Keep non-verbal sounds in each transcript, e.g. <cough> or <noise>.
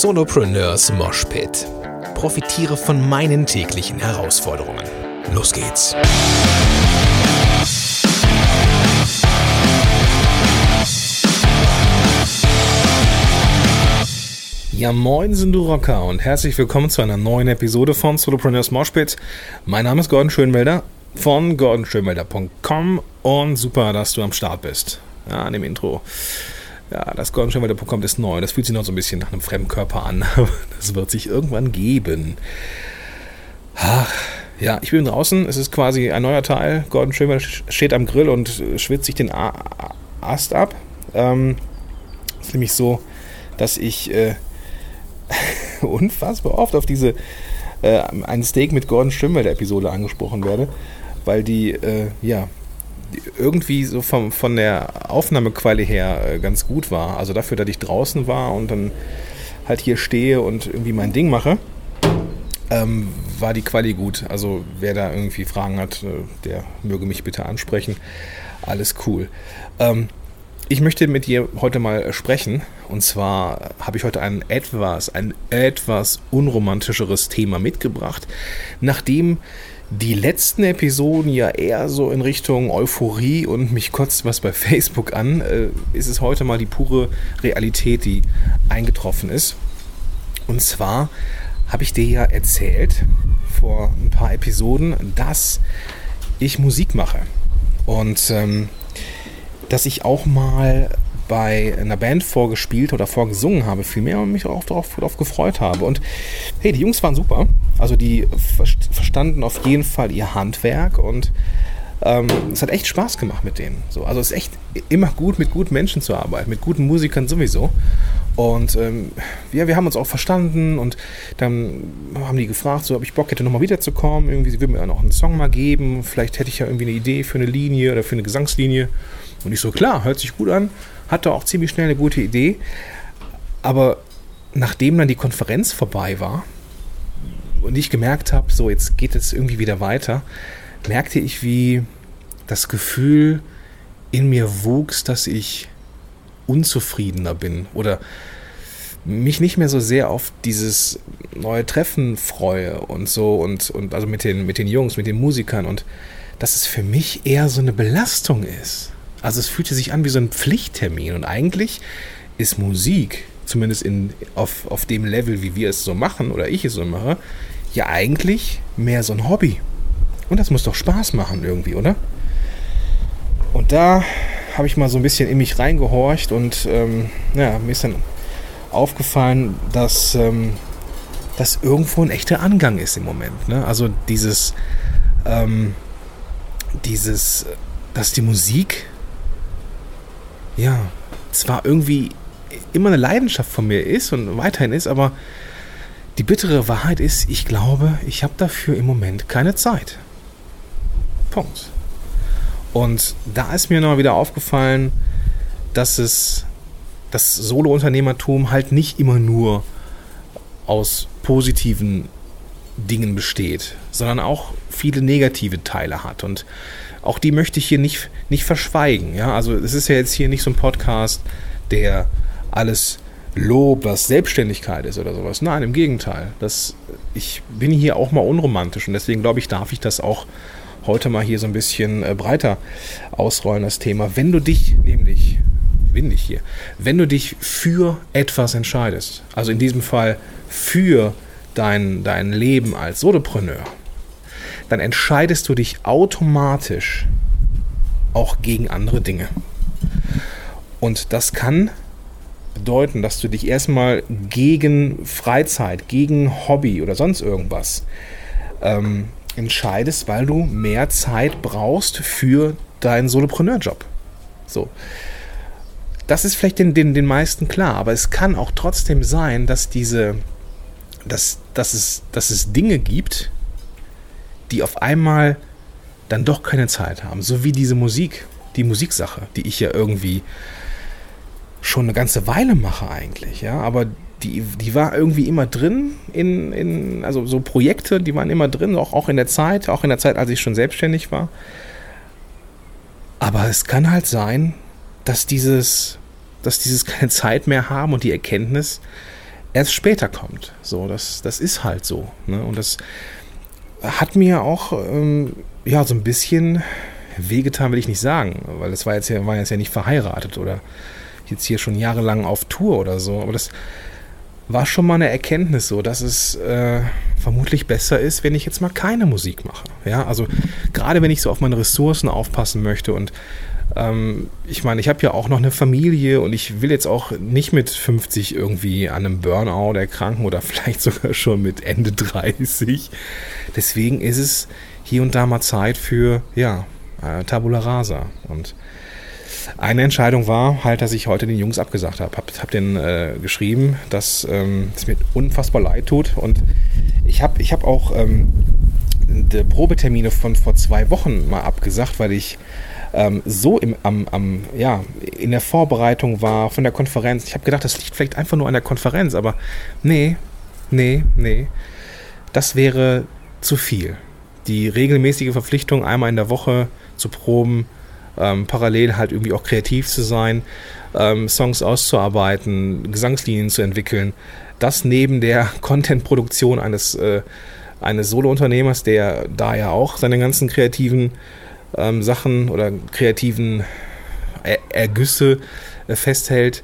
Solopreneurs Moshpit. Profitiere von meinen täglichen Herausforderungen. Los geht's. Ja, moin sind du Rocker und herzlich willkommen zu einer neuen Episode von Solopreneurs Moshpit. Mein Name ist Gordon Schönmelder von gordonschönmelder.com und super, dass du am Start bist. Ja, an dem Intro. Ja, das Gordon Schönmelder.com ist neu. Das fühlt sich noch so ein bisschen nach einem Fremdkörper an, <laughs> aber das wird sich irgendwann geben. Ach, ja, ich bin draußen. Es ist quasi ein neuer Teil. Gordon Schönmelder steht am Grill und schwitzt sich den Ast ab. Ähm, ist nämlich so, dass ich äh, <laughs> unfassbar oft auf diese äh, ein Steak mit Gordon Schönmelder Episode angesprochen werde weil die, äh, ja, irgendwie so vom, von der Aufnahmequali her äh, ganz gut war. Also dafür, dass ich draußen war und dann halt hier stehe und irgendwie mein Ding mache, ähm, war die Quali gut. Also wer da irgendwie Fragen hat, äh, der möge mich bitte ansprechen. Alles cool. Ähm, ich möchte mit dir heute mal sprechen. Und zwar habe ich heute ein etwas, ein etwas unromantischeres Thema mitgebracht, nachdem die letzten Episoden ja eher so in Richtung Euphorie und mich kotzt was bei Facebook an, äh, ist es heute mal die pure Realität, die eingetroffen ist. Und zwar habe ich dir ja erzählt vor ein paar Episoden, dass ich Musik mache. Und ähm, dass ich auch mal bei einer Band vorgespielt oder vorgesungen habe, vielmehr und mich auch darauf, darauf gefreut habe. Und hey, die Jungs waren super. Also die verstanden auf jeden Fall ihr Handwerk und ähm, es hat echt Spaß gemacht mit denen. So, also es ist echt immer gut, mit guten Menschen zu arbeiten, mit guten Musikern sowieso. Und ähm, ja, wir haben uns auch verstanden und dann haben die gefragt, so ob ich Bock hätte, nochmal wiederzukommen. Irgendwie, sie würden mir ja noch einen Song mal geben. Vielleicht hätte ich ja irgendwie eine Idee für eine Linie oder für eine Gesangslinie. Und ich so, klar, hört sich gut an hatte auch ziemlich schnell eine gute Idee. Aber nachdem dann die Konferenz vorbei war und ich gemerkt habe, so jetzt geht es irgendwie wieder weiter, merkte ich, wie das Gefühl in mir wuchs, dass ich unzufriedener bin oder mich nicht mehr so sehr auf dieses neue Treffen freue und so und, und also mit den, mit den Jungs, mit den Musikern und dass es für mich eher so eine Belastung ist. Also es fühlte sich an wie so ein Pflichttermin und eigentlich ist Musik, zumindest in, auf, auf dem Level, wie wir es so machen oder ich es so mache, ja eigentlich mehr so ein Hobby. Und das muss doch Spaß machen irgendwie, oder? Und da habe ich mal so ein bisschen in mich reingehorcht und ähm, ja, mir ist dann aufgefallen, dass ähm, das irgendwo ein echter Angang ist im Moment. Ne? Also dieses, ähm, dieses, dass die Musik ja, zwar irgendwie immer eine Leidenschaft von mir ist und weiterhin ist, aber die bittere Wahrheit ist, ich glaube, ich habe dafür im Moment keine Zeit. Punkt. Und da ist mir noch wieder aufgefallen, dass es das Solo-Unternehmertum halt nicht immer nur aus positiven Dingen besteht, sondern auch viele negative Teile hat. Und auch die möchte ich hier nicht, nicht verschweigen. Ja? Also es ist ja jetzt hier nicht so ein Podcast, der alles lobt, was Selbstständigkeit ist oder sowas. Nein, im Gegenteil. Das, ich bin hier auch mal unromantisch und deswegen glaube ich, darf ich das auch heute mal hier so ein bisschen äh, breiter ausrollen, das Thema. Wenn du dich nämlich, bin ich hier, wenn du dich für etwas entscheidest, also in diesem Fall für dein, dein Leben als Solopreneur, dann entscheidest du dich automatisch auch gegen andere Dinge. Und das kann bedeuten, dass du dich erstmal gegen Freizeit, gegen Hobby oder sonst irgendwas ähm, entscheidest, weil du mehr Zeit brauchst für deinen Solopreneur-Job. So. Das ist vielleicht den, den, den meisten klar, aber es kann auch trotzdem sein, dass diese, dass, dass, es, dass es Dinge gibt, die auf einmal dann doch keine Zeit haben. So wie diese Musik, die Musiksache, die ich ja irgendwie schon eine ganze Weile mache eigentlich, ja, aber die, die war irgendwie immer drin in, in, also so Projekte, die waren immer drin, auch, auch in der Zeit, auch in der Zeit, als ich schon selbstständig war. Aber es kann halt sein, dass dieses, dass dieses keine Zeit mehr haben und die Erkenntnis erst später kommt. So, das, das ist halt so. Ne? Und das hat mir auch ähm, ja so ein bisschen wehgetan, will ich nicht sagen, weil es war jetzt ja, war jetzt ja nicht verheiratet oder jetzt hier schon jahrelang auf Tour oder so. Aber das war schon mal eine Erkenntnis so, dass es äh, vermutlich besser ist, wenn ich jetzt mal keine Musik mache. Ja, also gerade wenn ich so auf meine Ressourcen aufpassen möchte und ähm, ich meine, ich habe ja auch noch eine Familie und ich will jetzt auch nicht mit 50 irgendwie an einem Burnout erkranken oder <laughs> vielleicht sogar schon mit Ende 30. Deswegen ist es hier und da mal Zeit für, ja, äh, Tabula Rasa. Und eine Entscheidung war halt, dass ich heute den Jungs abgesagt habe. Hab, hab denen äh, geschrieben, dass ähm, es mir unfassbar leid tut. Und ich habe ich hab auch ähm, die Probetermine von vor zwei Wochen mal abgesagt, weil ich ähm, so im, am, am, ja, in der Vorbereitung war von der Konferenz. Ich habe gedacht, das liegt vielleicht einfach nur an der Konferenz, aber nee, nee, nee. Das wäre zu viel. Die regelmäßige Verpflichtung, einmal in der Woche zu proben, ähm, parallel halt irgendwie auch kreativ zu sein, ähm, Songs auszuarbeiten, Gesangslinien zu entwickeln. Das neben der <laughs> Content-Produktion eines, äh, eines Solo-Unternehmers, der da ja auch seine ganzen kreativen ähm, Sachen oder kreativen er Ergüsse äh, festhält,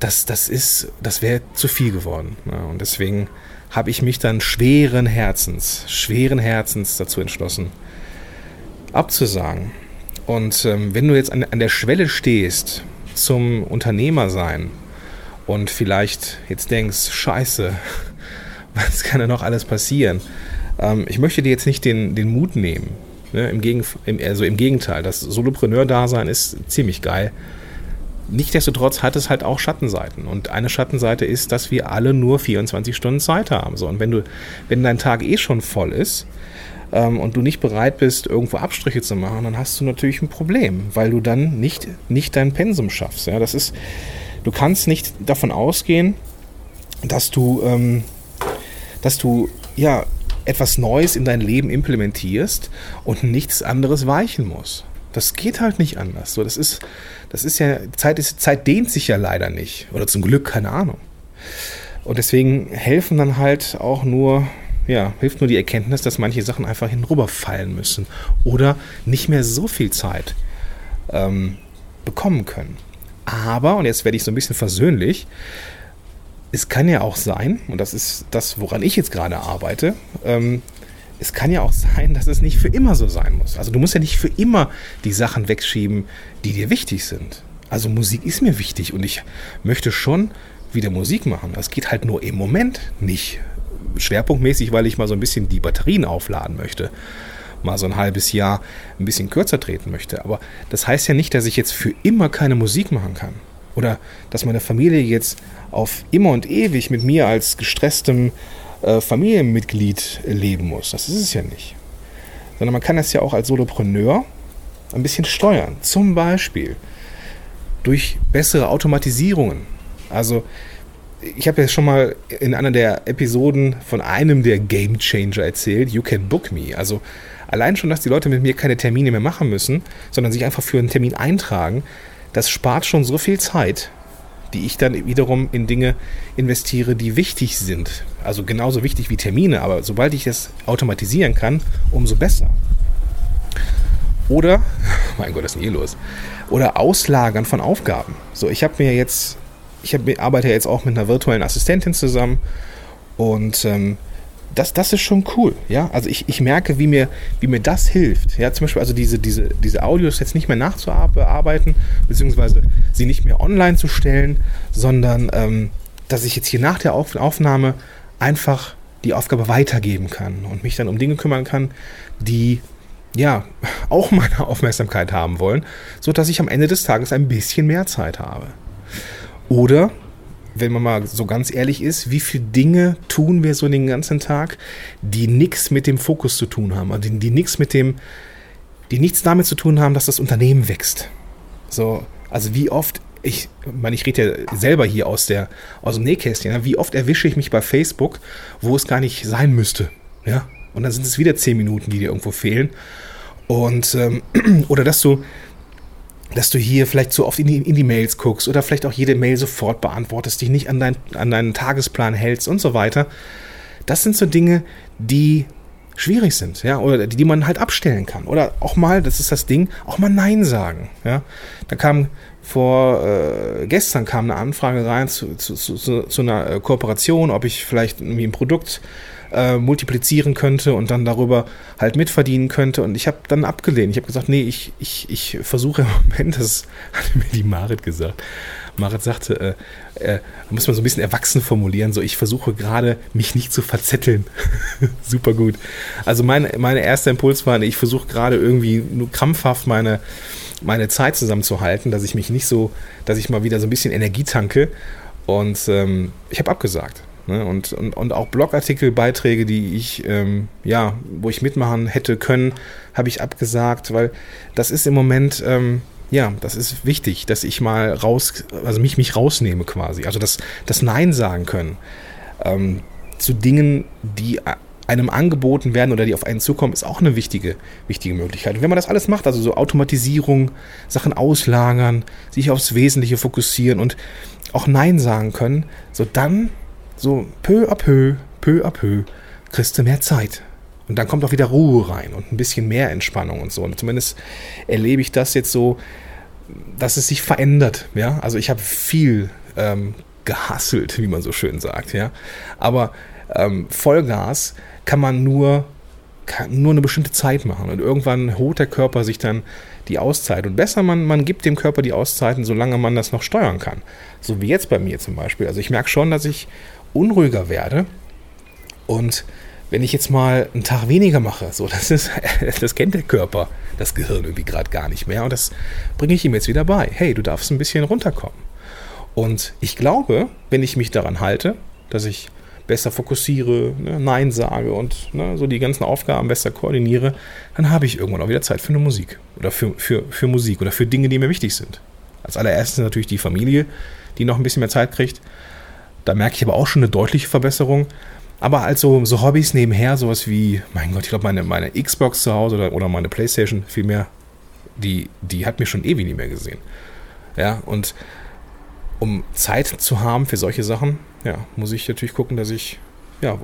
das, das ist, das wäre zu viel geworden. Ja, und deswegen habe ich mich dann schweren Herzens, schweren Herzens dazu entschlossen, abzusagen. Und ähm, wenn du jetzt an, an der Schwelle stehst zum Unternehmer sein und vielleicht jetzt denkst, scheiße, <laughs> was kann da noch alles passieren? Ähm, ich möchte dir jetzt nicht den, den Mut nehmen. Ne? Im, Gegen, im, also im Gegenteil, das Solopreneur-Dasein ist ziemlich geil. Nichtsdestotrotz hat es halt auch Schattenseiten. Und eine Schattenseite ist, dass wir alle nur 24 Stunden Zeit haben. So, und wenn du, wenn dein Tag eh schon voll ist, ähm, und du nicht bereit bist, irgendwo Abstriche zu machen, dann hast du natürlich ein Problem, weil du dann nicht, nicht dein Pensum schaffst. Ja, das ist, du kannst nicht davon ausgehen, dass du, ähm, dass du ja etwas Neues in dein Leben implementierst und nichts anderes weichen muss. Das geht halt nicht anders. So, das ist, das ist ja, Zeit, ist, Zeit dehnt sich ja leider nicht. Oder zum Glück, keine Ahnung. Und deswegen helfen dann halt auch nur ja, hilft nur die Erkenntnis, dass manche Sachen einfach hinüberfallen müssen oder nicht mehr so viel Zeit ähm, bekommen können. Aber, und jetzt werde ich so ein bisschen versöhnlich, es kann ja auch sein, und das ist das, woran ich jetzt gerade arbeite, ähm, es kann ja auch sein, dass es nicht für immer so sein muss. Also du musst ja nicht für immer die Sachen wegschieben, die dir wichtig sind. Also Musik ist mir wichtig und ich möchte schon wieder Musik machen. Das geht halt nur im Moment nicht schwerpunktmäßig, weil ich mal so ein bisschen die Batterien aufladen möchte. Mal so ein halbes Jahr ein bisschen kürzer treten möchte. Aber das heißt ja nicht, dass ich jetzt für immer keine Musik machen kann. Oder dass meine Familie jetzt auf immer und ewig mit mir als gestresstem äh, Familienmitglied leben muss. Das ist es ja nicht. Sondern man kann das ja auch als Solopreneur ein bisschen steuern. Zum Beispiel durch bessere Automatisierungen. Also ich habe ja schon mal in einer der Episoden von einem der Game Changer erzählt, You Can Book Me. Also allein schon, dass die Leute mit mir keine Termine mehr machen müssen, sondern sich einfach für einen Termin eintragen, das spart schon so viel Zeit, die ich dann wiederum in Dinge investiere, die wichtig sind. Also genauso wichtig wie Termine, aber sobald ich das automatisieren kann, umso besser. Oder, <laughs> mein Gott, was ist denn hier los? Oder Auslagern von Aufgaben. So, ich habe mir jetzt ich hab, arbeite jetzt auch mit einer virtuellen Assistentin zusammen und ähm, das, das ist schon cool, ja. Also ich, ich merke, wie mir, wie mir das hilft. Ja, zum Beispiel also diese, diese, diese Audios jetzt nicht mehr nachzuarbeiten, beziehungsweise sie nicht mehr online zu stellen, sondern ähm, dass ich jetzt hier nach der Aufnahme einfach die Aufgabe weitergeben kann und mich dann um Dinge kümmern kann, die ja <laughs> auch meine Aufmerksamkeit haben wollen, sodass ich am Ende des Tages ein bisschen mehr Zeit habe. Oder, wenn man mal so ganz ehrlich ist, wie viele Dinge tun wir so den ganzen Tag, die nichts mit dem Fokus zu tun haben, die, die nichts mit dem, die nichts damit zu tun haben, dass das Unternehmen wächst. So, also wie oft ich meine, ich rede ja selber hier aus, der, aus dem Nähkästchen. Wie oft erwische ich mich bei Facebook, wo es gar nicht sein müsste. Ja? Und dann sind es wieder zehn Minuten, die dir irgendwo fehlen. Und, ähm, <clears throat> oder dass du dass du hier vielleicht zu oft in die, in die Mails guckst oder vielleicht auch jede Mail sofort beantwortest, dich nicht an, dein, an deinen Tagesplan hältst und so weiter. Das sind so Dinge, die schwierig sind, ja, oder die, die man halt abstellen kann. Oder auch mal, das ist das Ding, auch mal Nein sagen, ja. Da kam vor äh, gestern kam eine Anfrage rein zu, zu, zu, zu einer äh, Kooperation, ob ich vielleicht irgendwie ein Produkt äh, multiplizieren könnte und dann darüber halt mitverdienen könnte. Und ich habe dann abgelehnt. Ich habe gesagt, nee, ich, ich, ich versuche im Moment, das hat mir die Marit gesagt. Marit sagte, äh, äh, muss man so ein bisschen erwachsen formulieren, so ich versuche gerade, mich nicht zu verzetteln. <laughs> Super gut. Also mein, mein erster Impuls war, ich versuche gerade irgendwie nur krampfhaft meine, meine Zeit zusammenzuhalten, dass ich mich nicht so, dass ich mal wieder so ein bisschen Energie tanke. Und ähm, ich habe abgesagt. Ne? Und, und, und auch Blogartikel, Beiträge, die ich, ähm, ja, wo ich mitmachen hätte können, habe ich abgesagt, weil das ist im Moment, ähm, ja, das ist wichtig, dass ich mal raus, also mich, mich rausnehme quasi. Also das, das Nein sagen können ähm, zu Dingen, die einem angeboten werden oder die auf einen zukommen, ist auch eine wichtige, wichtige Möglichkeit. Und wenn man das alles macht, also so Automatisierung, Sachen auslagern, sich aufs Wesentliche fokussieren und auch Nein sagen können, so dann so peu à peu, peu à peu, kriegst du mehr Zeit. Und dann kommt auch wieder Ruhe rein und ein bisschen mehr Entspannung und so. Und zumindest erlebe ich das jetzt so, dass es sich verändert. Ja, also ich habe viel ähm, gehasselt, wie man so schön sagt. Ja, aber ähm, Vollgas kann man nur kann nur eine bestimmte Zeit machen und irgendwann holt der Körper sich dann die Auszeit. Und besser, man, man gibt dem Körper die Auszeiten, solange man das noch steuern kann. So wie jetzt bei mir zum Beispiel. Also ich merke schon, dass ich unruhiger werde. Und wenn ich jetzt mal einen Tag weniger mache, so, <laughs> das ist, das kennt der Körper, das Gehirn irgendwie gerade gar nicht mehr. Und das bringe ich ihm jetzt wieder bei. Hey, du darfst ein bisschen runterkommen. Und ich glaube, wenn ich mich daran halte, dass ich besser fokussiere, ne, Nein sage und ne, so die ganzen Aufgaben besser koordiniere, dann habe ich irgendwann auch wieder Zeit für eine Musik. Oder für, für, für Musik oder für Dinge, die mir wichtig sind. Als allererstes natürlich die Familie, die noch ein bisschen mehr Zeit kriegt. Da merke ich aber auch schon eine deutliche Verbesserung. Aber also so Hobbys nebenher, sowas wie, mein Gott, ich glaube, meine, meine Xbox zu Hause oder, oder meine Playstation vielmehr, die, die hat mir schon ewig nicht mehr gesehen. Ja, und um Zeit zu haben für solche Sachen, ja, muss ich natürlich gucken, dass ich ja,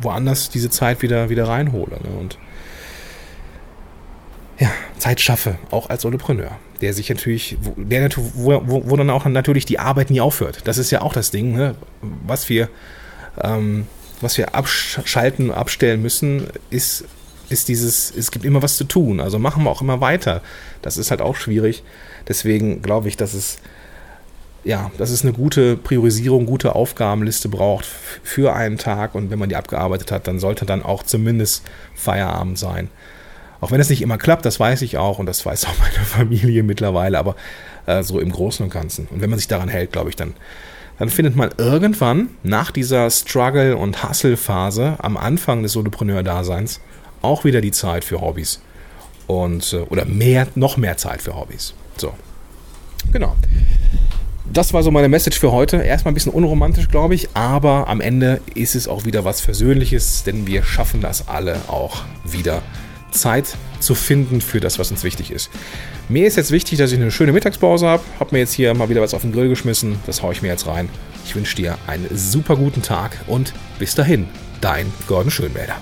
woanders diese Zeit wieder, wieder reinhole. Ne? Und ja, Zeit schaffe, auch als Solopreneur der sich natürlich, der wo, wo, dann auch natürlich die Arbeit nie aufhört. Das ist ja auch das Ding, ne? was wir, ähm, was wir abschalten, abstellen müssen, ist, ist dieses, es gibt immer was zu tun. Also machen wir auch immer weiter. Das ist halt auch schwierig. Deswegen glaube ich, dass es ja, dass es eine gute Priorisierung, gute Aufgabenliste braucht für einen Tag und wenn man die abgearbeitet hat, dann sollte dann auch zumindest Feierabend sein. Auch wenn es nicht immer klappt, das weiß ich auch und das weiß auch <laughs> meine Familie mittlerweile, aber äh, so im Großen und Ganzen. Und wenn man sich daran hält, glaube ich, dann, dann findet man irgendwann nach dieser Struggle- und Hustle-Phase am Anfang des Solopreneur-Daseins auch wieder die Zeit für Hobbys. Und, äh, oder mehr, noch mehr Zeit für Hobbys. So. Genau. Das war so meine Message für heute. Erstmal ein bisschen unromantisch, glaube ich, aber am Ende ist es auch wieder was Versöhnliches, denn wir schaffen das alle auch wieder Zeit zu finden für das, was uns wichtig ist. Mir ist jetzt wichtig, dass ich eine schöne Mittagspause habe. Habe mir jetzt hier mal wieder was auf den Grill geschmissen. Das haue ich mir jetzt rein. Ich wünsche dir einen super guten Tag und bis dahin, dein Gordon Schönwälder.